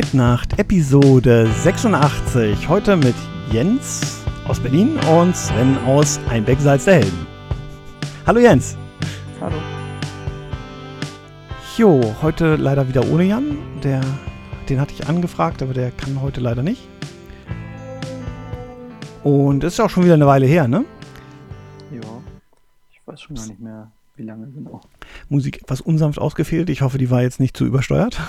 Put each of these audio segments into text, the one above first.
Bitnacht, Episode 86. Heute mit Jens aus Berlin und Sven aus Einbeck-Salz der Helden. Hallo Jens. Hallo. Jo, heute leider wieder ohne Jan. Der, den hatte ich angefragt, aber der kann heute leider nicht. Und es ist auch schon wieder eine Weile her, ne? Ja, ich weiß schon gar nicht mehr, wie lange genau. Musik etwas unsanft ausgefehlt. Ich hoffe, die war jetzt nicht zu übersteuert.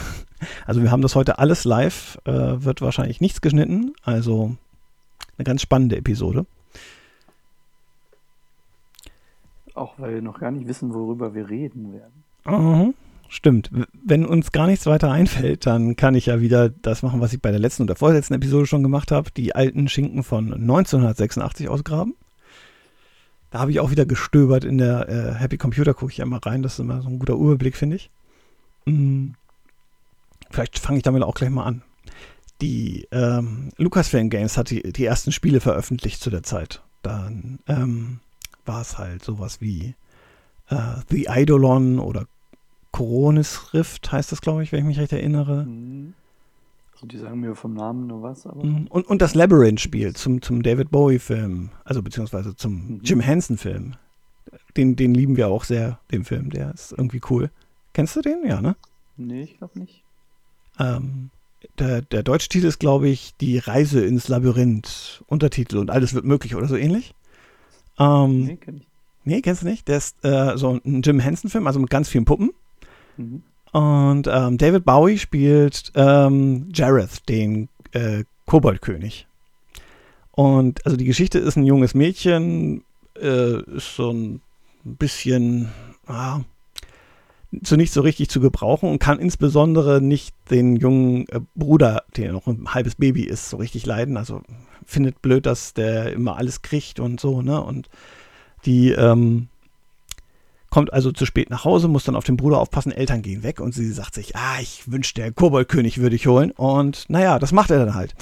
Also wir haben das heute alles live, äh, wird wahrscheinlich nichts geschnitten. Also eine ganz spannende Episode. Auch weil wir noch gar nicht wissen, worüber wir reden werden. Mhm, stimmt. Wenn uns gar nichts weiter einfällt, dann kann ich ja wieder das machen, was ich bei der letzten und der vorletzten Episode schon gemacht habe. Die alten Schinken von 1986 ausgraben. Da habe ich auch wieder gestöbert in der äh, Happy Computer, gucke ich einmal rein. Das ist immer so ein guter Überblick, finde ich. Mhm. Vielleicht fange ich damit auch gleich mal an. Die ähm, Lucasfilm Games hat die, die ersten Spiele veröffentlicht zu der Zeit. Dann ähm, war es halt sowas wie äh, The Eidolon oder Coronis Rift heißt das, glaube ich, wenn ich mich recht erinnere. Mhm. Also die sagen mir vom Namen nur was, aber. Mhm. Und, und das Labyrinth-Spiel zum, zum David Bowie-Film, also beziehungsweise zum Mhm. Jim Henson-Film. Den, den lieben wir auch sehr, den Film, der ist irgendwie cool. Kennst du den? Ja, ne? Nee, ich glaube nicht. Ähm, der, der deutsche Titel ist, glaube ich, Die Reise ins Labyrinth. Untertitel und alles wird möglich oder so ähnlich. Ähm, Nee, kenn ich. nee, kennst du nicht? Der ist äh, so ein Jim Henson-Film, also mit ganz vielen Puppen. Mhm. Und ähm, David Bowie spielt ähm, Jareth, den äh, Koboldkönig. Und also die Geschichte ist ein junges Mädchen, äh, ist so ein bisschen ah, so nicht so richtig zu gebrauchen und kann insbesondere nicht den jungen äh, Bruder, der noch ein halbes Baby ist, so richtig leiden. Also findet blöd, dass der immer alles kriegt und so, ne? Und die ähm, kommt also zu spät nach Hause, muss dann auf den Bruder aufpassen, Eltern gehen weg und sie sagt sich, ah, ich wünschte, der Koboldkönig würde ich holen. Und naja, das macht er dann halt.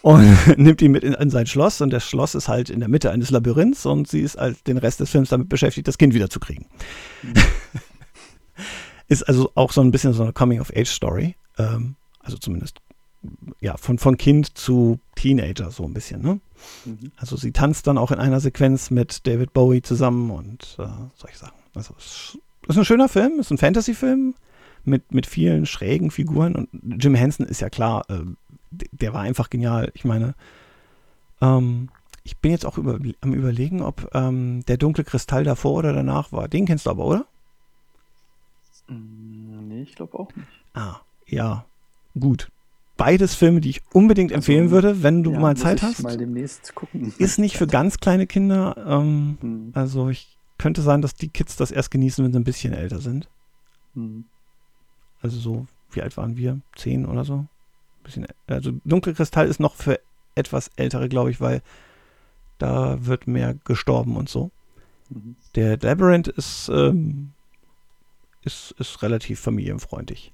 Und nimmt ihn mit in, in sein Schloss und das Schloss ist halt in der Mitte eines Labyrinths und sie ist halt den Rest des Films damit beschäftigt, das Kind wiederzukriegen. ist also auch so ein bisschen so eine Coming-of-Age-Story. Ähm, also zumindest ja, von, von Kind zu Teenager so ein bisschen, ne? Mhm. Also sie tanzt dann auch in einer Sequenz mit David Bowie zusammen und äh, solche Sachen. Also es ist ein schöner Film, ist ein Fantasy-Film mit, mit vielen schrägen Figuren und Jim Henson ist ja klar, äh, der war einfach genial. Ich meine, ähm, ich bin jetzt auch über, am überlegen, ob ähm, der dunkle Kristall davor oder danach war. Den kennst du aber, oder? Mm, Nee, ich glaube auch nicht. Ah, ja, gut. Beides Filme, die ich unbedingt empfehlen Also, würde, wenn du Ja, mal Zeit ich hast. mal demnächst gucken. Ist nicht für ganz kleine Kinder. Ähm, Mhm. also ich könnte sein, dass die Kids das erst genießen, wenn sie ein bisschen älter sind. Mhm. Also so, wie alt waren wir? Zehn oder so? Bisschen, also Dunkle Kristall ist noch für etwas ältere, glaube ich, weil da wird mehr gestorben und so. Mhm. Der Labyrinth ist, ähm, ist, ist relativ familienfreundlich.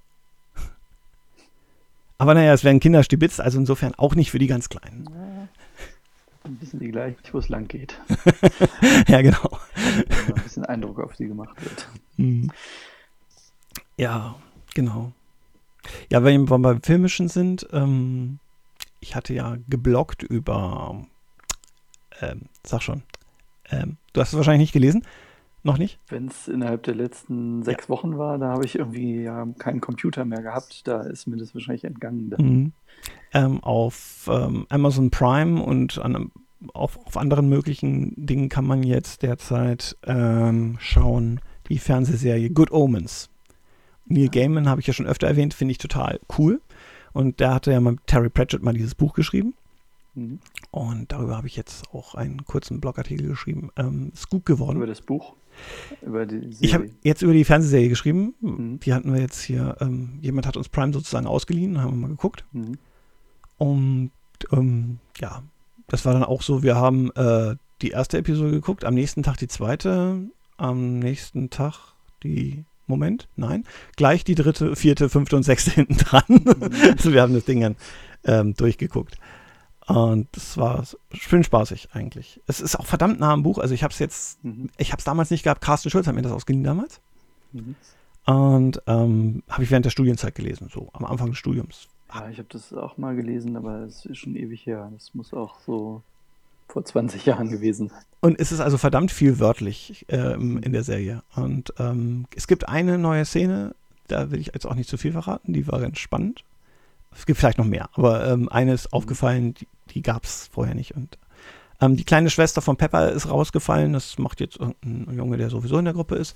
Aber naja, es werden Kinder stibitzt, also insofern auch nicht für die ganz Kleinen. Dann wissen die gleich, wo es lang geht. ja, genau. Wenn ein bisschen Eindruck auf die gemacht wird. Mhm. Ja, genau. Ja, wenn wir beim Filmischen sind, ähm, ich hatte ja gebloggt über, ähm, sag schon, ähm, du hast es wahrscheinlich nicht gelesen, noch nicht? Wenn es innerhalb der letzten sechs Wochen war, da habe ich irgendwie ja keinen Computer mehr gehabt. Da ist mir das wahrscheinlich entgangen. Mhm. Ähm, auf ähm, Amazon Prime und an, auf, auf anderen möglichen Dingen kann man jetzt derzeit ähm, schauen, die Fernsehserie Good Omens. Neil Gaiman habe ich ja schon öfter erwähnt, finde ich total cool. Und der hatte ja mit Terry Pratchett mal dieses Buch geschrieben. Mhm. Und darüber habe ich jetzt auch einen kurzen Blogartikel geschrieben. Ähm, ist gut geworden. Über das Buch. Über die Serie. Ich habe jetzt über die Fernsehserie geschrieben. Mhm. Die hatten wir jetzt hier, ähm, jemand hat uns Prime sozusagen ausgeliehen, haben wir mal geguckt. Mhm. Und ähm, ja, das war dann auch so, wir haben äh, die erste Episode geguckt, am nächsten Tag die zweite, am nächsten Tag die, Moment, nein, gleich die dritte, vierte, fünfte und sechste hinten dran. also wir haben das Ding dann ähm, durchgeguckt. Und das war schön spaßig eigentlich. Es ist auch verdammt nah am Buch. Also ich habe es jetzt, Mhm. ich habe es damals nicht gehabt. Carsten Schulz hat mir das ausgeliehen damals. Mhm. Und ähm, habe ich während der Studienzeit gelesen, so am Anfang des Studiums. Ja, ich habe das auch mal gelesen, aber es ist schon ewig her. Das muss auch so vor 20 Jahren gewesen sein. Und es ist also verdammt viel wörtlich ähm, in der Serie. Und ähm, es gibt eine neue Szene, da will ich jetzt auch nicht zu viel verraten, die war ganz spannend. Es gibt vielleicht noch mehr, aber ähm, eine ist aufgefallen, die, die gab es vorher nicht. Und ähm, die kleine Schwester von Pepper ist rausgefallen. Das macht jetzt irgendein Junge, der sowieso in der Gruppe ist.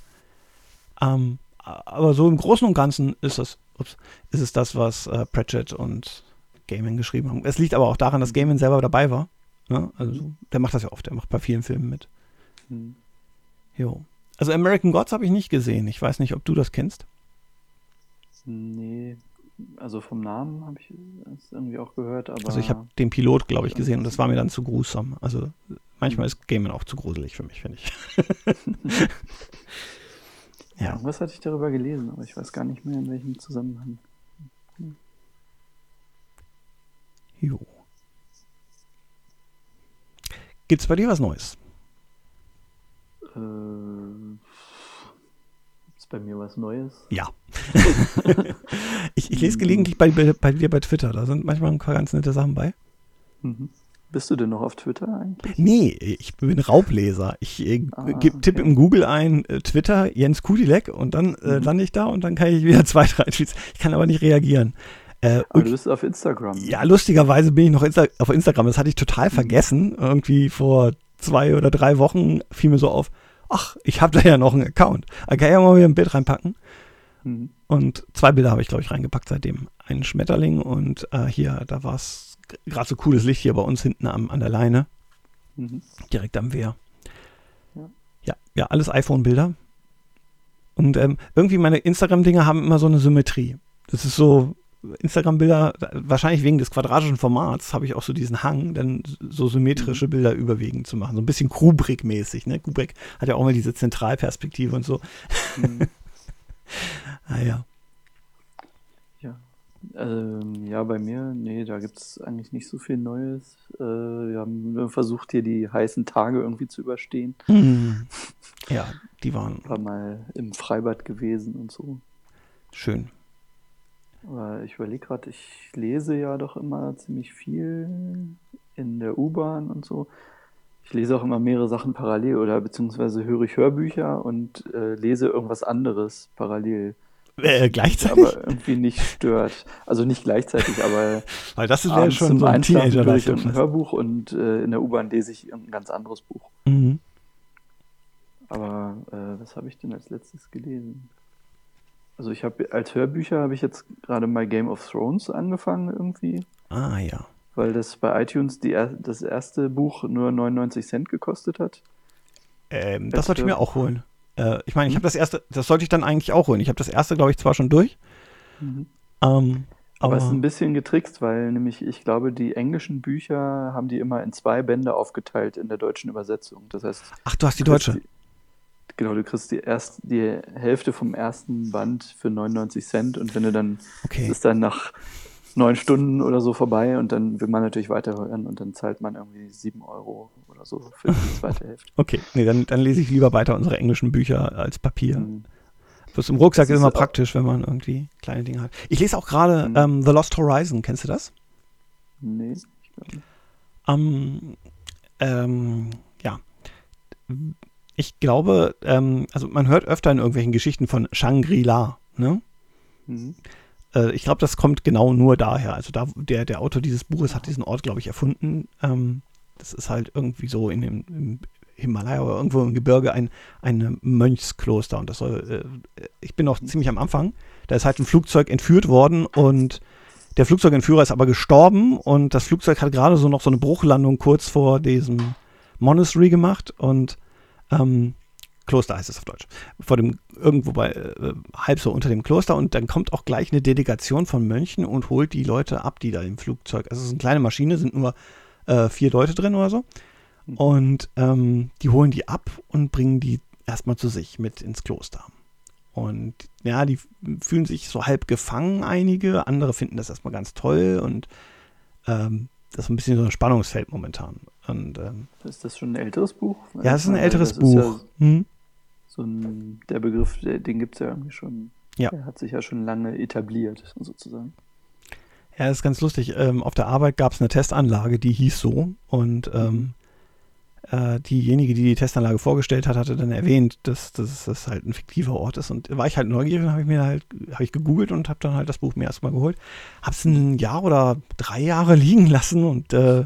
Ähm, aber so im Großen und Ganzen ist es, ups, ist es das, was äh, Pratchett und Gaiman geschrieben haben. Es liegt aber auch daran, dass Gaiman selber dabei war. Ne? Also, der macht das ja oft. Der macht bei vielen Filmen mit. Mhm. Jo. Also American Gods habe ich nicht gesehen. Ich weiß nicht, ob du das kennst. Nee, also vom Namen habe ich es irgendwie auch gehört, aber. Also ich habe den Pilot, glaube ich, gesehen und das war mir dann zu gruesam. Also manchmal ist Gamen auch zu gruselig für mich, finde ich. ja. Was hatte ich darüber gelesen, aber ich weiß gar nicht mehr, in welchem Zusammenhang. Hm. Jo. Gibt's bei dir was Neues? Äh, bei mir was Neues? Ja. ich, ich, lese gelegentlich bei, bei, bei, dir bei Twitter. Da sind manchmal ein paar ganz nette Sachen bei. Mhm. Bist du denn noch auf Twitter eigentlich? Nee, ich bin Raubleser. Ich äh, ah, okay. tippe im Google ein äh, Twitter Jens Kudilek und dann äh, mhm. lande ich da und dann kann ich wieder zwei, drei Tweets. Ich kann aber nicht reagieren. Äh, aber du bist auf Instagram. Ja, lustigerweise bin ich noch Insta auf Instagram. Das hatte ich total mhm. vergessen. Irgendwie vor zwei oder drei Wochen fiel mir so auf, ach, ich habe da ja noch einen Account. Da kann ich ja mal wieder ein Bild reinpacken. Mhm. Und zwei Bilder habe ich, glaube ich, reingepackt seitdem. Einen Schmetterling und äh, hier, da war es gerade so cooles Licht hier bei uns hinten am, an der Leine. Mhm. Direkt am Wehr. Ja, ja, ja alles iPhone-Bilder. Und ähm, irgendwie meine Instagram-Dinger haben immer so eine Symmetrie. Das ist so, Instagram-Bilder, wahrscheinlich wegen des quadratischen Formats, habe ich auch so diesen Hang, dann so symmetrische mhm. Bilder überwiegend zu machen. So ein bisschen Kubrick-mäßig. Ne? Kubrick hat ja auch mal diese Zentralperspektive und so. Mhm. naja. Ja. Ähm, ja, bei mir, nee, da gibt es eigentlich nicht so viel Neues. Äh, wir haben versucht, hier die heißen Tage irgendwie zu überstehen. Mhm. Ja, die waren. War mal im Freibad gewesen und so. Schön. Ich überlege gerade, ich lese ja doch immer ziemlich viel in der U-Bahn und so. Ich lese auch immer mehrere Sachen parallel oder beziehungsweise höre ich Hörbücher und äh, lese irgendwas anderes parallel. Äh, gleichzeitig? Aber irgendwie nicht stört. Also nicht gleichzeitig, aber. Weil das wäre schon so ein teenager höre ich ein Hörbuch und äh, in der U-Bahn lese ich ein ganz anderes Buch. Mhm. Aber äh, was habe ich denn als letztes gelesen? Also ich habe als Hörbücher habe ich jetzt gerade mal Game of Thrones angefangen irgendwie. Ah ja. Weil das bei iTunes die, das erste Buch nur 99 Cent gekostet hat. Ähm, das sollte ich mir auch holen. Äh, ich meine, ich hm? habe das erste, das sollte ich dann eigentlich auch holen. Ich habe das erste, glaube ich, zwar schon durch. Mhm. Ähm, aber es ist ein bisschen getrickst, weil nämlich ich glaube, die englischen Bücher haben die immer in zwei Bände aufgeteilt in der deutschen Übersetzung. Das heißt, ach, du hast die deutsche. Die, Genau, du kriegst die, erst, die Hälfte vom ersten Band für 99 Cent und wenn du dann, okay. ist dann nach neun Stunden oder so vorbei und dann will man natürlich weiterhören und dann zahlt man irgendwie sieben Euro oder so für die zweite Hälfte. Okay, nee, dann, dann lese ich lieber weiter unsere englischen Bücher als Papier. Mhm. Das im Rucksack das ist immer praktisch, wenn man irgendwie kleine Dinge hat. Ich lese auch gerade mhm. ähm, The Lost Horizon, kennst du das? Nee, ich glaube nicht. Um, ähm, ja ich glaube, ähm, also man hört öfter in irgendwelchen Geschichten von Shangri-La, ne? Mhm. Äh, ich glaube, das kommt genau nur daher. Also da, der, der Autor dieses Buches hat diesen Ort, glaube ich, erfunden. Ähm, das ist halt irgendwie so in dem im Himalaya oder irgendwo im Gebirge ein, ein Mönchskloster. Und das soll, äh, ich bin noch ziemlich am Anfang. Da ist halt ein Flugzeug entführt worden und der Flugzeugentführer ist aber gestorben und das Flugzeug hat gerade so noch so eine Bruchlandung kurz vor diesem Monastery gemacht und ähm, Kloster heißt es auf Deutsch. Vor dem, irgendwo bei, äh, halb so unter dem Kloster und dann kommt auch gleich eine Delegation von Mönchen und holt die Leute ab, die da im Flugzeug, also es ist eine kleine Maschine, sind nur äh, vier Leute drin oder so. Mhm. Und ähm, die holen die ab und bringen die erstmal zu sich mit ins Kloster. Und ja, die fühlen sich so halb gefangen, einige, andere finden das erstmal ganz toll und ähm, das ist ein bisschen so ein Spannungsfeld momentan. Und, ähm, ist das schon ein älteres Buch? Ja, es ist ein älteres Buch. Ja hm? so ein, der Begriff, den gibt es ja irgendwie schon. Ja. Der hat sich ja schon lange etabliert, sozusagen. Ja, das ist ganz lustig. Ähm, auf der Arbeit gab es eine Testanlage, die hieß so. Und ähm, äh, diejenige, die die Testanlage vorgestellt hat, hatte dann erwähnt, dass, dass das halt ein fiktiver Ort ist. Und war ich halt neugierig und habe ich mir halt, habe ich gegoogelt und habe dann halt das Buch mir erstmal geholt. Habe es ein Jahr oder drei Jahre liegen lassen und äh,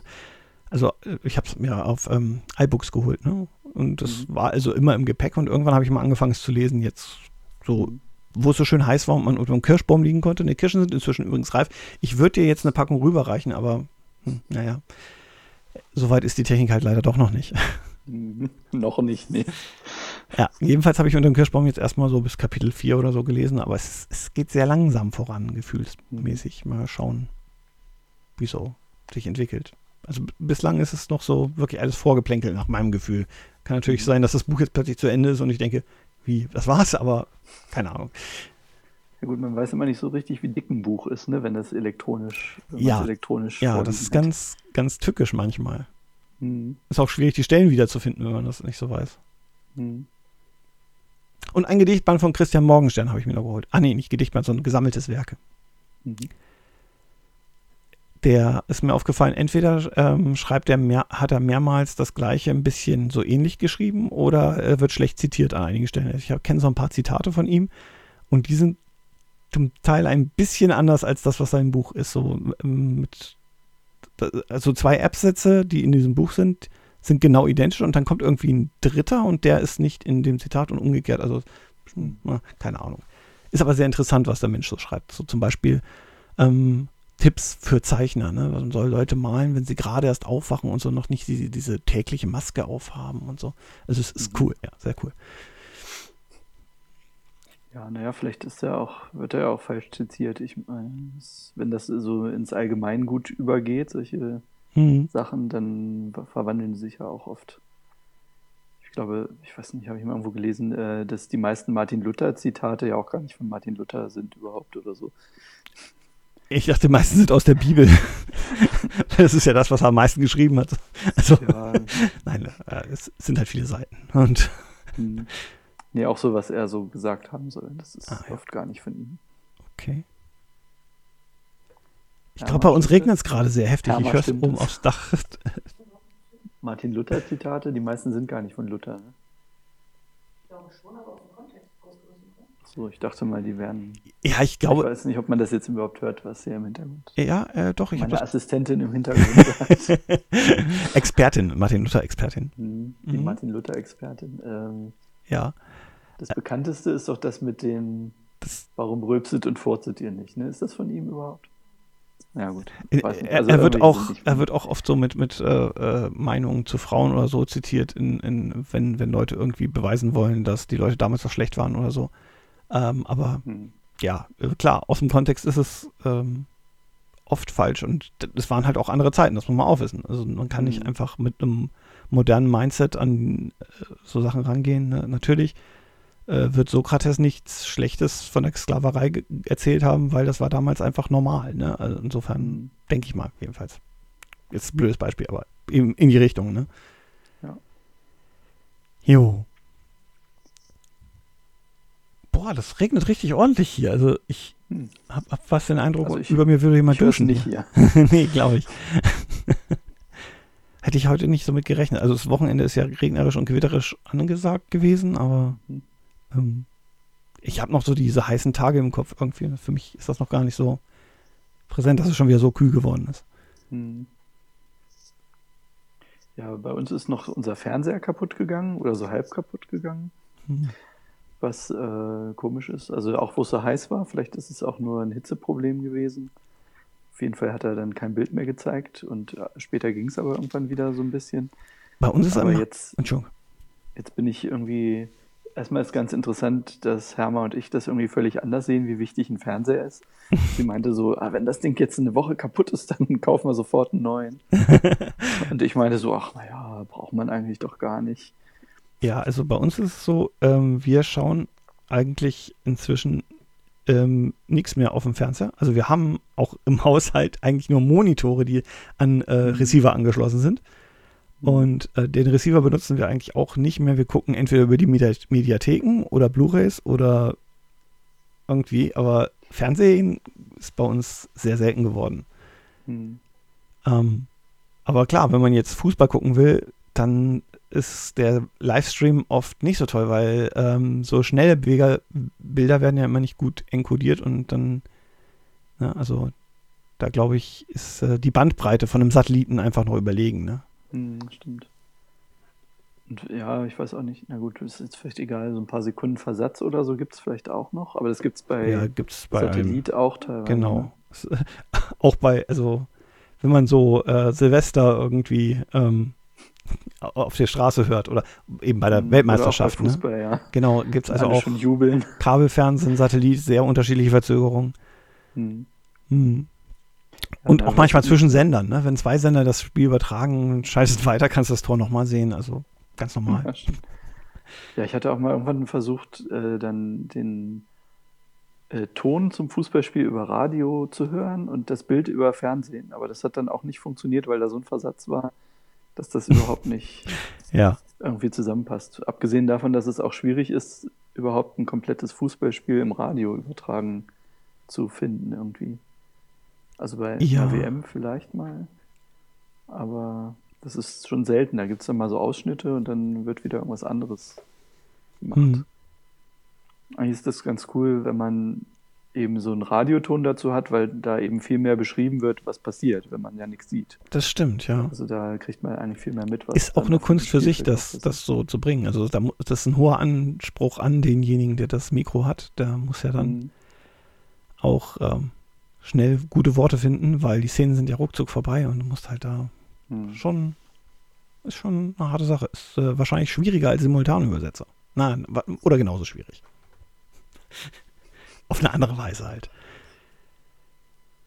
also ich habe es mir auf ähm, iBooks geholt, ne? Und das mhm. war also immer im Gepäck und irgendwann habe ich mal angefangen es zu lesen. Jetzt so wo es so schön heiß war und man unter einem Kirschbaum liegen konnte. Die Kirschen sind inzwischen übrigens reif. Ich würde dir jetzt eine Packung rüberreichen, aber hm, naja, soweit ist die Technik halt leider doch noch nicht. Noch nicht, nee. Ja, jedenfalls habe ich unter dem Kirschbaum jetzt erstmal so bis Kapitel 4 oder so gelesen, aber es, es geht sehr langsam voran, gefühlsmäßig. Mal schauen, wie so sich entwickelt. Also bislang ist es noch so wirklich alles vorgeplänkelt nach meinem Gefühl. Kann natürlich mhm. sein, dass das Buch jetzt plötzlich zu Ende ist und ich denke, wie, das war's, aber keine Ahnung. Ja gut, man weiß immer nicht so richtig, wie dick ein Buch ist, ne, wenn das elektronisch, wenn ja, elektronisch Ja, das ist ganz, ganz tückisch manchmal. Mhm. Ist auch schwierig, die Stellen wiederzufinden, wenn man das nicht so weiß. Mhm. Und ein Gedichtband von Christian Morgenstern habe ich mir noch geholt. Ah nee, nicht Gedichtband, sondern gesammeltes Werke. Mhm der ist mir aufgefallen, entweder ähm, schreibt er mehr, hat er mehrmals das gleiche ein bisschen so ähnlich geschrieben oder er wird schlecht zitiert an einigen Stellen. Ich kenne so ein paar Zitate von ihm und die sind zum Teil ein bisschen anders als das, was sein Buch ist. So ähm, mit also zwei Absätze, die in diesem Buch sind, sind genau identisch und dann kommt irgendwie ein dritter und der ist nicht in dem Zitat und umgekehrt. Also, keine Ahnung. Ist aber sehr interessant, was der Mensch so schreibt. So zum Beispiel, ähm, Tipps für Zeichner. Ne? Man soll Leute malen, wenn sie gerade erst aufwachen und so noch nicht die, diese tägliche Maske aufhaben und so. Also es ist mhm. cool, ja, sehr cool. Ja, naja, vielleicht ist er auch, wird er ja auch falsch zitiert. Ich meine, wenn das so ins Allgemeingut übergeht, solche mhm. Sachen, dann verwandeln sie sich ja auch oft. Ich glaube, ich weiß nicht, habe ich mal irgendwo gelesen, äh, dass die meisten Martin Luther-Zitate ja auch gar nicht von Martin Luther sind überhaupt oder so. Ich dachte, die meisten sind aus der Bibel. das ist ja das, was er am meisten geschrieben hat. Also, ja. nein, äh, es sind halt viele Seiten. Und hm. Nee, auch so, was er so gesagt haben soll. Das ist ah, ja. oft gar nicht von ihm. Okay. Ich ja, glaube, bei uns regnet es gerade sehr heftig. Ja, ich höre es oben aufs Dach. Martin Luther-Zitate, die meisten sind gar nicht von Luther. Ne? Ich glaube schon, aber auf so, ich dachte mal, die wären. Ja, ich glaube. Ich weiß nicht, ob man das jetzt überhaupt hört, was hier im Hintergrund. Ja, äh, doch. Ich Meine Assistentin im Hintergrund. Expertin, Martin Luther Expertin. Mhm, die mhm. Martin Luther Expertin. Ähm, ja. Das bekannteste ist doch das mit dem, das, warum rülpset und furzet ihr nicht? Ne? Ist das von ihm überhaupt? Ja, gut. Also er, er, wird auch, er wird auch oft so mit, mit äh, äh, Meinungen zu Frauen oder so zitiert, in, in, wenn, wenn Leute irgendwie beweisen wollen, dass die Leute damals so schlecht waren oder so. Ähm, aber hm. ja, äh, klar, aus dem Kontext ist es ähm, oft falsch und es waren halt auch andere Zeiten, das muss man auch wissen. Also man kann hm. nicht einfach mit einem modernen Mindset an äh, so Sachen rangehen. Ne? Natürlich äh, wird Sokrates nichts Schlechtes von der Sklaverei erzählt haben, weil das war damals einfach normal. Ne? Also insofern hm. denke ich mal, jedenfalls. Jetzt ein blödes Beispiel, aber in, in die Richtung, ne? Ja. Jo boah, das regnet richtig ordentlich hier. Also ich hm. habe hab fast den Eindruck, also ich, über mir würde jemand duschen. nicht hier. nee, glaube ich. Hätte ich heute nicht so mit gerechnet. Also das Wochenende ist ja regnerisch und gewitterisch angesagt gewesen, aber hm. ähm, ich habe noch so diese heißen Tage im Kopf irgendwie. Für mich ist das noch gar nicht so präsent, dass es schon wieder so kühl geworden ist. Hm. Ja, bei uns ist noch unser Fernseher kaputt gegangen oder so halb kaputt gegangen. Hm was äh, komisch ist. Also auch wo es so heiß war, vielleicht ist es auch nur ein Hitzeproblem gewesen. Auf jeden Fall hat er dann kein Bild mehr gezeigt und äh, später ging es aber irgendwann wieder so ein bisschen. Bei uns ist aber jetzt, jetzt bin ich irgendwie, erstmal ist ganz interessant, dass Herma und ich das irgendwie völlig anders sehen, wie wichtig ein Fernseher ist. Sie meinte so, ah, wenn das Ding jetzt eine Woche kaputt ist, dann kaufen wir sofort einen neuen. und ich meinte so, ach naja, braucht man eigentlich doch gar nicht. Ja, also bei uns ist es so, ähm, wir schauen eigentlich inzwischen ähm, nichts mehr auf dem Fernseher. Also wir haben auch im Haushalt eigentlich nur Monitore, die an äh, mhm. Receiver angeschlossen sind. Mhm. Und äh, den Receiver benutzen wir eigentlich auch nicht mehr. Wir gucken entweder über die Medi Mediatheken oder Blu-rays oder irgendwie, aber Fernsehen ist bei uns sehr selten geworden. Hm. Ähm, aber klar, wenn man jetzt Fußball gucken will, dann ist der Livestream oft nicht so toll, weil ähm, so schnelle Bilder, Bilder werden ja immer nicht gut enkodiert und dann, ne, also da glaube ich, ist äh, die Bandbreite von einem Satelliten einfach noch überlegen. Ne? Hm, stimmt. Und ja, ich weiß auch nicht, na gut, ist jetzt vielleicht egal, so ein paar Sekunden Versatz oder so gibt es vielleicht auch noch, aber das gibt es bei, Ja, gibt's bei Satellit auch teilweise. ne? Genau. Auch bei, also, wenn man so äh, Silvester irgendwie ähm, auf der Straße hört oder eben bei der Hm, Weltmeisterschaft. Oder Ne? Fußball, ja. Genau, gibt es also Alle auch schon jubeln. Kabelfernsehen, Satellit, sehr unterschiedliche Verzögerungen. Hm. Hm. Ja, Und na, auch manchmal zwischen Sendern, ne? Wenn zwei Sender das Spiel übertragen, schaltest weiter, kannst du das Tor nochmal sehen. Also ganz normal. Ja. Ja, ich hatte auch mal irgendwann versucht, äh, dann den äh, Ton zum Fußballspiel über Radio zu hören und das Bild über Fernsehen. Aber das hat dann auch nicht funktioniert, weil da so ein Versatz war, dass das überhaupt nicht Ja. irgendwie zusammenpasst. Abgesehen davon, dass es auch schwierig ist, überhaupt ein komplettes Fußballspiel im Radio übertragen zu finden irgendwie. Also bei Ja. WM vielleicht mal. Aber das ist schon selten. Da gibt es dann mal so Ausschnitte und dann wird wieder irgendwas anderes gemacht. Hm. Eigentlich ist das ganz cool, wenn man eben so einen Radioton dazu hat, weil da eben viel mehr beschrieben wird, was passiert, wenn man ja nichts sieht. Das stimmt, ja. Also da kriegt man eigentlich viel mehr mit, was Ist auch eine Kunst für sich, das, das so zu bringen. Also da, das ist ein hoher Anspruch an denjenigen, der das Mikro hat. Der muss ja dann Mhm. auch ähm, schnell gute Worte finden, weil die Szenen sind ja ruckzuck vorbei und du musst halt da Mhm. schon, ist schon eine harte Sache. Ist äh, wahrscheinlich schwieriger als Simultanübersetzer. Nein, oder genauso schwierig. Auf eine andere Weise halt.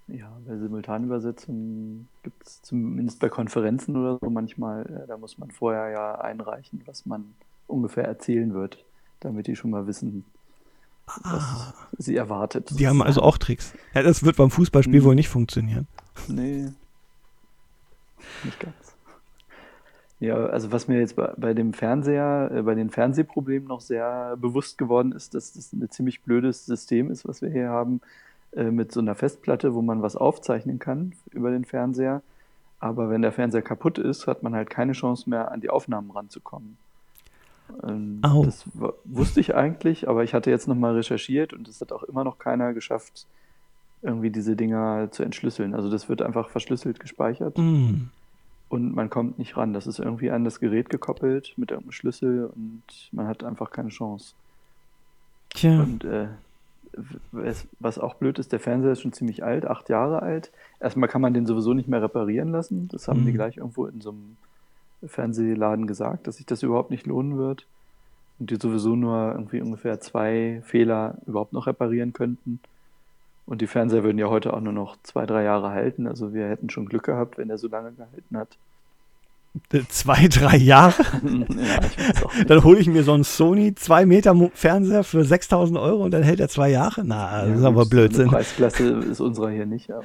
Ja, bei Simultanübersetzungen gibt es zumindest bei Konferenzen oder so manchmal, äh, da muss man vorher ja einreichen, was man ungefähr erzählen wird, damit die schon mal wissen, was sie erwartet. Ah. Die haben also auch Tricks. Ja, das wird beim Fußballspiel Mhm. wohl nicht funktionieren. Nee, nicht ganz. Ja, also was mir jetzt bei, bei dem Fernseher, äh, bei den Fernsehproblemen noch sehr bewusst geworden ist, dass das ein ziemlich blödes System ist, was wir hier haben, äh, mit so einer Festplatte, wo man was aufzeichnen kann über den Fernseher. Aber wenn der Fernseher kaputt ist, hat man halt keine Chance mehr, an die Aufnahmen ranzukommen. Ähm, Au. Das wusste ich eigentlich, aber ich hatte jetzt nochmal recherchiert und es hat auch immer noch keiner geschafft, irgendwie diese Dinger zu entschlüsseln. Also das wird einfach verschlüsselt gespeichert Mm. Und man kommt nicht ran. Das ist irgendwie an das Gerät gekoppelt mit irgendeinem Schlüssel und man hat einfach keine Chance. Tja. Und äh, was auch blöd ist, der Fernseher ist schon ziemlich alt, acht Jahre alt. Erstmal kann man den sowieso nicht mehr reparieren lassen. Das haben die Mhm. gleich irgendwo in so einem Fernsehladen gesagt, dass sich das überhaupt nicht lohnen wird. Und die sowieso nur irgendwie ungefähr zwei Fehler überhaupt noch reparieren könnten. Und die Fernseher würden ja heute auch nur noch zwei, drei Jahre halten. Also wir hätten schon Glück gehabt, wenn er so lange gehalten hat. Äh, Zwei, drei Jahre. ja. Dann hole ich mir so einen Sony 2 Meter Fernseher für 6000 Euro und dann hält er zwei Jahre. Na, das Ja, ist aber so Blödsinn. Preisklasse ist unserer hier nicht, aber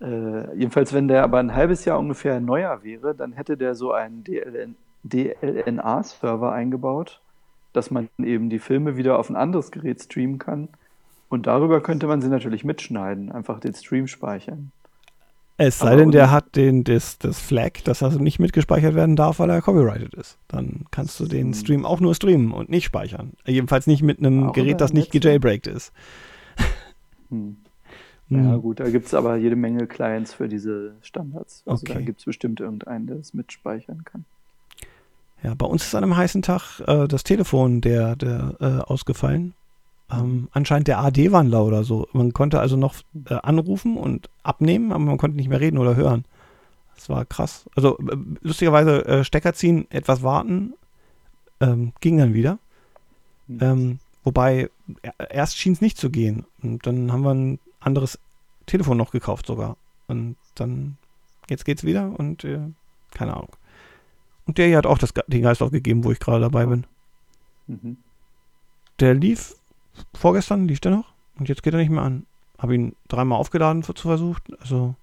äh, jedenfalls, wenn der aber ein halbes Jahr ungefähr neuer wäre, dann hätte der so einen DLN, DLNA-Server eingebaut, dass man eben die Filme wieder auf ein anderes Gerät streamen kann. Und darüber könnte man sie natürlich mitschneiden, einfach den Stream speichern. Es sei denn, der hat den, das, das Flag, dass er nicht mitgespeichert werden darf, weil er copyrighted ist. Dann kannst du den Hm. Stream auch nur streamen und nicht speichern. Jedenfalls nicht mit einem Gerät, das nicht gejailbreakt ist. Hm. Hm. Ja, gut, da gibt es aber jede Menge Clients für diese Standards. Also da Okay. gibt es bestimmt irgendeinen, der es mitspeichern kann. Ja, bei uns ist an einem heißen Tag äh, das Telefon der, der äh, ausgefallen. Ähm, anscheinend der AD-Wandler oder so. Man konnte also noch äh, anrufen und abnehmen, aber man konnte nicht mehr reden oder hören. Das war krass. Also äh, lustigerweise äh, Stecker ziehen, etwas warten, ähm, ging dann wieder. Hm. Ähm, wobei er- erst schien es nicht zu gehen. Und dann haben wir ein anderes Telefon noch gekauft sogar. Und dann, jetzt geht's wieder und äh, keine Ahnung. Und der hier hat auch das, den Geist aufgegeben, wo ich gerade dabei bin. Mhm. Der lief vorgestern, lief der noch und jetzt geht er nicht mehr an. Habe ihn dreimal aufgeladen zu versucht. Also,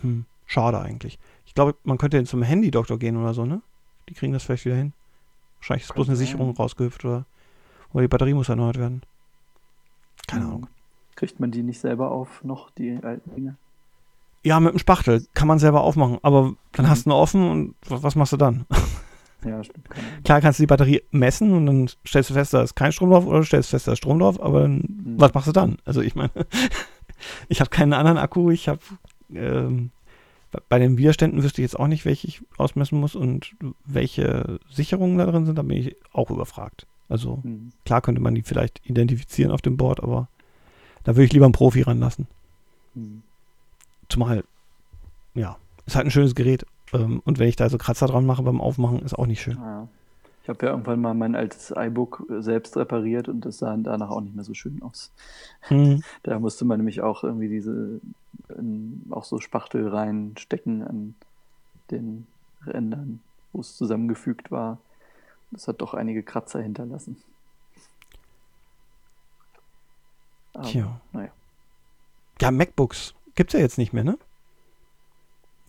hm, schade eigentlich. Ich glaube, man könnte jetzt zum Handy-Doktor gehen oder so, ne? Die kriegen das vielleicht wieder hin. Wahrscheinlich ist bloß eine. Sicherung rausgehüpft oder, oder die Batterie muss erneuert werden. Keine Hm. Ahnung. Kriegt man die nicht selber auf, noch die alten Dinge? Ja, mit dem Spachtel kann man selber aufmachen, aber dann hast du nur offen und was machst du dann? Ja, stimmt. Klar kannst du die Batterie messen und dann stellst du fest, da ist kein Strom drauf oder du stellst fest, da ist Strom drauf, aber dann, Mhm. was machst du dann? Also ich meine, ich habe keinen anderen Akku, ich habe ähm, bei den Widerständen wüsste ich jetzt auch nicht, welche ich ausmessen muss und welche Sicherungen da drin sind, da bin ich auch überfragt. Also Mhm. klar könnte man die vielleicht identifizieren auf dem Board, aber da würde ich lieber einen Profi ranlassen. Mhm. Zumal, ja, ist halt ein schönes Gerät. Ähm, und wenn ich da so Kratzer dran mache beim Aufmachen, ist auch nicht schön. Ah, ja. Ich habe ja irgendwann mal mein altes iBook äh, selbst repariert und das sah danach auch nicht mehr so schön aus. Hm. Da musste man nämlich auch irgendwie diese, auch so Spachtel reinstecken an den Rändern, wo es zusammengefügt war. Das hat doch einige Kratzer hinterlassen. Aber, Tja. naja. Ja, MacBooks gibt's ja jetzt nicht mehr, ne?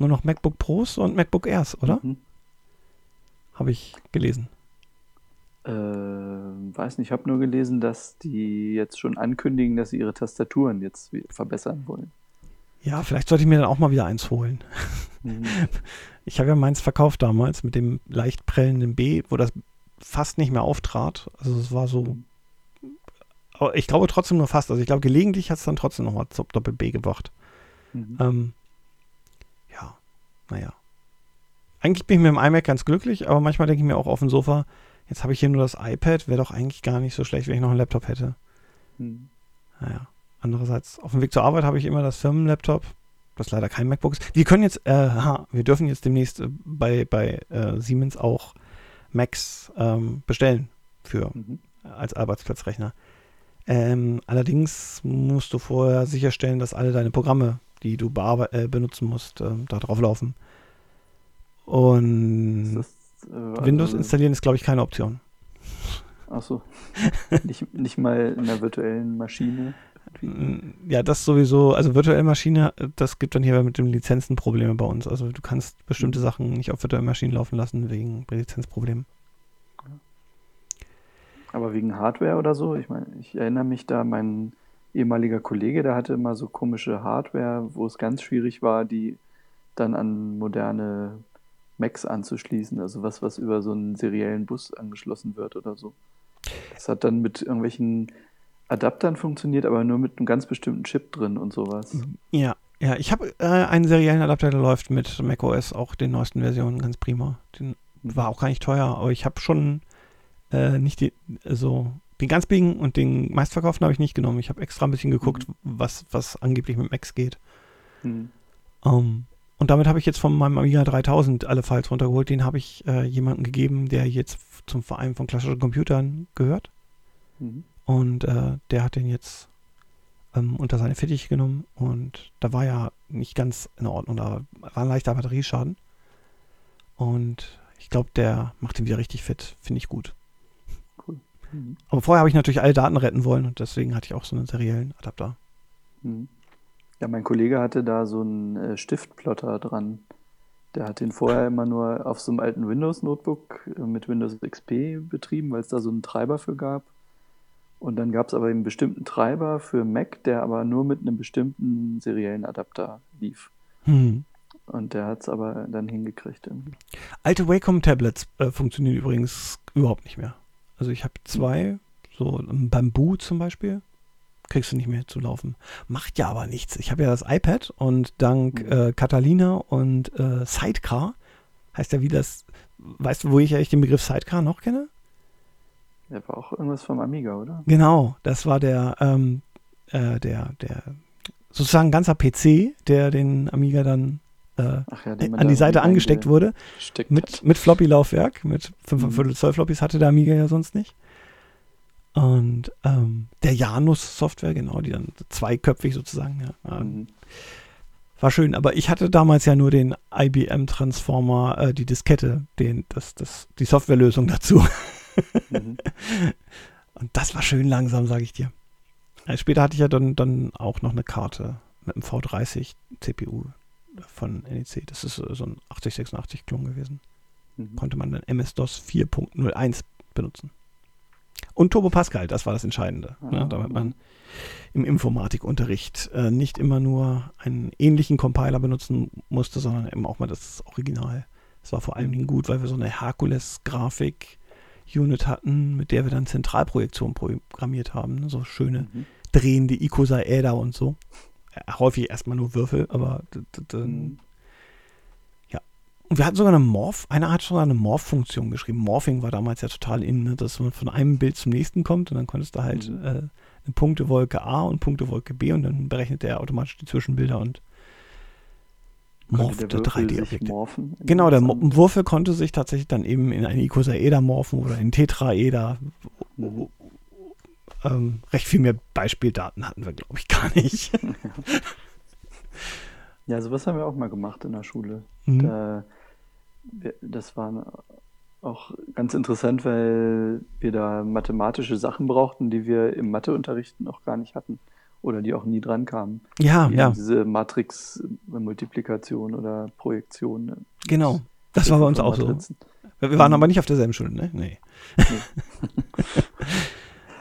Nur noch MacBook Pros und MacBook Airs, oder? Mhm. Habe ich gelesen. Äh, weiß nicht, ich habe nur gelesen, dass die jetzt schon ankündigen, dass sie ihre Tastaturen jetzt verbessern wollen. Ja, vielleicht sollte ich mir dann auch mal wieder eins holen. Mhm. Ich habe ja meins verkauft damals mit dem leicht prellenden B, wo das fast nicht mehr auftrat. Also es war so, aber ich glaube trotzdem nur fast. Also ich glaube gelegentlich hat es dann trotzdem nochmal zum Doppel B gebracht. Mhm. Ähm, naja. Eigentlich bin ich mit dem iMac ganz glücklich, aber manchmal denke ich mir auch auf dem Sofa, jetzt habe ich hier nur das iPad, wäre doch eigentlich gar nicht so schlecht, wenn ich noch einen Laptop hätte. Mhm. Naja. Andererseits, auf dem Weg zur Arbeit habe ich immer das Firmenlaptop, das leider kein MacBook ist. Wir können jetzt, äh, ha, wir dürfen jetzt demnächst äh, bei, bei äh, Siemens auch Macs ähm, bestellen für Mhm. als Arbeitsplatzrechner. Ähm, allerdings musst du vorher sicherstellen, dass alle deine Programme, die du äh, benutzen musst, ähm, da drauf laufen. Und das, äh, Windows also- installieren ist, glaube ich, keine Option. Ach so. nicht, nicht mal in der virtuellen Maschine. Mm, Ja, das sowieso, also virtuelle Maschine, äh, das gibt dann hier mit den Lizenzen Probleme bei uns. Also du kannst bestimmte Mhm. Sachen nicht auf virtuellen Maschinen laufen lassen wegen Lizenzproblemen. Aber wegen Hardware oder so, ich meine, ich erinnere mich da, mein ehemaliger Kollege, der hatte immer so komische Hardware, wo es ganz schwierig war, die dann an moderne Macs anzuschließen. Also was, was über so einen seriellen Bus angeschlossen wird oder so. Das hat dann mit irgendwelchen Adaptern funktioniert, aber nur mit einem ganz bestimmten Chip drin und sowas. Ja, ja, ich habe äh, einen seriellen Adapter, der läuft mit macOS, auch den neuesten Versionen, ganz prima. Den war auch gar nicht teuer, aber ich habe schon äh, nicht die, so den ganz billigen und den meistverkauften habe ich nicht genommen. Ich habe extra ein bisschen geguckt, was, was angeblich mit Macs geht. Hm. Ähm, und damit habe ich jetzt von meinem Amiga 3000 alle Files runtergeholt. Den habe ich äh, jemandem gegeben, der jetzt zum Verein von klassischen Computern gehört. Mhm. Und äh, der hat den jetzt ähm, unter seine Fittiche genommen. Und da war ja nicht ganz in Ordnung. Da war ein leichter Batterieschaden. Und ich glaube, der macht ihn wieder richtig fit. Finde ich gut. Cool. Mhm. Aber vorher habe ich natürlich alle Daten retten wollen. Und deswegen hatte ich auch so einen seriellen Adapter. Mhm. Ja, mein Kollege hatte da so einen äh, Stiftplotter dran. Der hat den vorher immer nur auf so einem alten Windows-Notebook äh, mit Windows XP betrieben, weil es da so einen Treiber für gab. Und dann gab es aber einen bestimmten Treiber für Mac, der aber nur mit einem bestimmten seriellen Adapter lief. Hm. Und der hat es aber dann hingekriegt irgendwie. Alte Wacom-Tablets äh, funktionieren übrigens überhaupt nicht mehr. Also ich habe zwei, so ein Bamboo zum Beispiel, kriegst du nicht mehr zu laufen. Macht ja aber nichts. Ich habe ja das iPad und dank Mhm. äh, Catalina und äh, Sidecar, heißt ja wie das, weißt du, wo ich eigentlich den Begriff Sidecar noch kenne? Der war auch irgendwas vom Amiga, oder? Genau, das war der, ähm, äh, der, der sozusagen ganzer PC, der den Amiga dann äh, ja, den an die Seite angesteckt wurde. Mit, mit Floppy-Laufwerk, mit 5,5 Mhm. Zoll Floppies hatte der Amiga ja sonst nicht. Und ähm, der Janus-Software, genau, die dann zweiköpfig sozusagen, ja, äh, Mhm. war schön. Aber ich hatte damals ja nur den IBM-Transformer, äh, die Diskette, den, das, das, die Softwarelösung dazu. Mhm. Und das war schön langsam, sage ich dir. Äh, später hatte ich ja dann, dann auch noch eine Karte mit einem V30 CPU von NEC. Das ist äh, so ein 8086-Klon gewesen. Mhm. konnte man dann MS-DOS 4.01 benutzen. Und Turbo Pascal, das war das Entscheidende. Ah, ne, damit man im Informatikunterricht äh, nicht immer nur einen ähnlichen Compiler benutzen musste, sondern eben auch mal das Original. Das war vor allen Dingen gut, weil wir so eine Herkules-Grafik-Unit hatten, mit der wir dann Zentralprojektion programmiert haben. Ne? So schöne Mhm. drehende Icosaeder und so. Äh, häufig erstmal nur Würfel, aber d- d- d- Mhm. Und wir hatten sogar eine Morph, einer hat sogar eine Morph-Funktion geschrieben. Morphing war damals ja total in, ne? dass man von einem Bild zum nächsten kommt und dann konntest du halt Mhm. äh, eine Punktewolke A und Punktewolke B und dann berechnet der automatisch die Zwischenbilder und morphte der Würfel sich 3D-Objekte. morphen in Genau, der Mo? Würfel konnte sich tatsächlich dann eben in eine Icosaeder morphen oder in Tetraeder. Mhm. Ähm, recht viel mehr Beispieldaten hatten wir, glaube ich, gar nicht. Ja, sowas haben wir auch mal gemacht in der Schule. Mhm. Da, das war auch ganz interessant, weil wir da mathematische Sachen brauchten, die wir im Matheunterricht noch gar nicht hatten oder die auch nie dran kamen. ja, Wie ja, Diese Matrix-Multiplikation oder Projektion. ne? genau. Das war bei uns auch so. Matrizen. Wir wir waren Mhm. aber nicht auf derselben Schule, ne? Nee.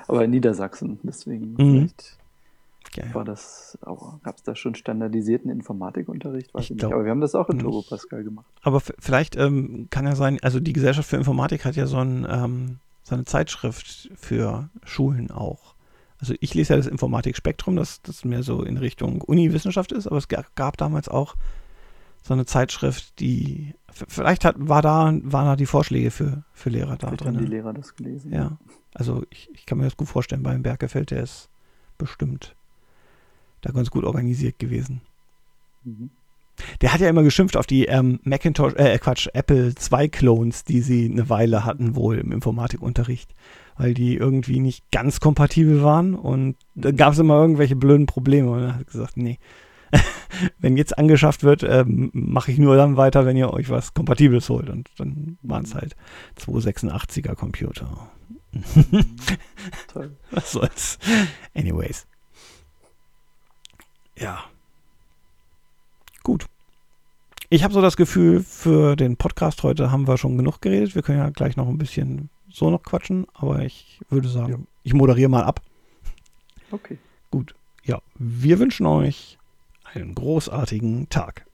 Aber in Niedersachsen, deswegen Mhm. vielleicht Ja, war das, gab es da schon standardisierten Informatikunterricht? Weiß Ich ich, glaub nicht. Aber wir haben das auch in. Turbo Pascal gemacht. Aber vielleicht ähm, kann ja sein, also die Gesellschaft für Informatik hat ja so, ein, ähm, so eine Zeitschrift für Schulen auch. Also ich lese ja das Informatikspektrum, das, das mehr so in Richtung Uni-Wissenschaft ist, aber es ga- gab damals auch so eine Zeitschrift, die vielleicht hat, war da, waren da die Vorschläge für, für Lehrer da Vielleicht haben die drin. Lehrer das gelesen. Ja, also ich, ich kann mir das gut vorstellen, beim Bergefeld, der ist bestimmt da ganz gut organisiert gewesen. Mhm. Der hat ja immer geschimpft auf die ähm, Macintosh, äh, Quatsch, Apple II Clones, die sie eine Weile hatten wohl im Informatikunterricht, weil die irgendwie nicht ganz kompatibel waren und da gab es immer irgendwelche blöden Probleme und er hat gesagt, nee, wenn jetzt angeschafft wird, ähm, mache ich nur dann weiter, wenn ihr euch was Kompatibles holt und dann waren es halt 286er Computer. Toll. Was soll's. Anyways. Ja. Gut. Ich habe so das Gefühl, für den Podcast heute haben wir schon genug geredet. Wir können ja gleich noch ein bisschen so noch quatschen, aber ich würde sagen, Ja. ich moderiere mal ab. Okay. Gut. Ja, wir wünschen euch einen großartigen Tag.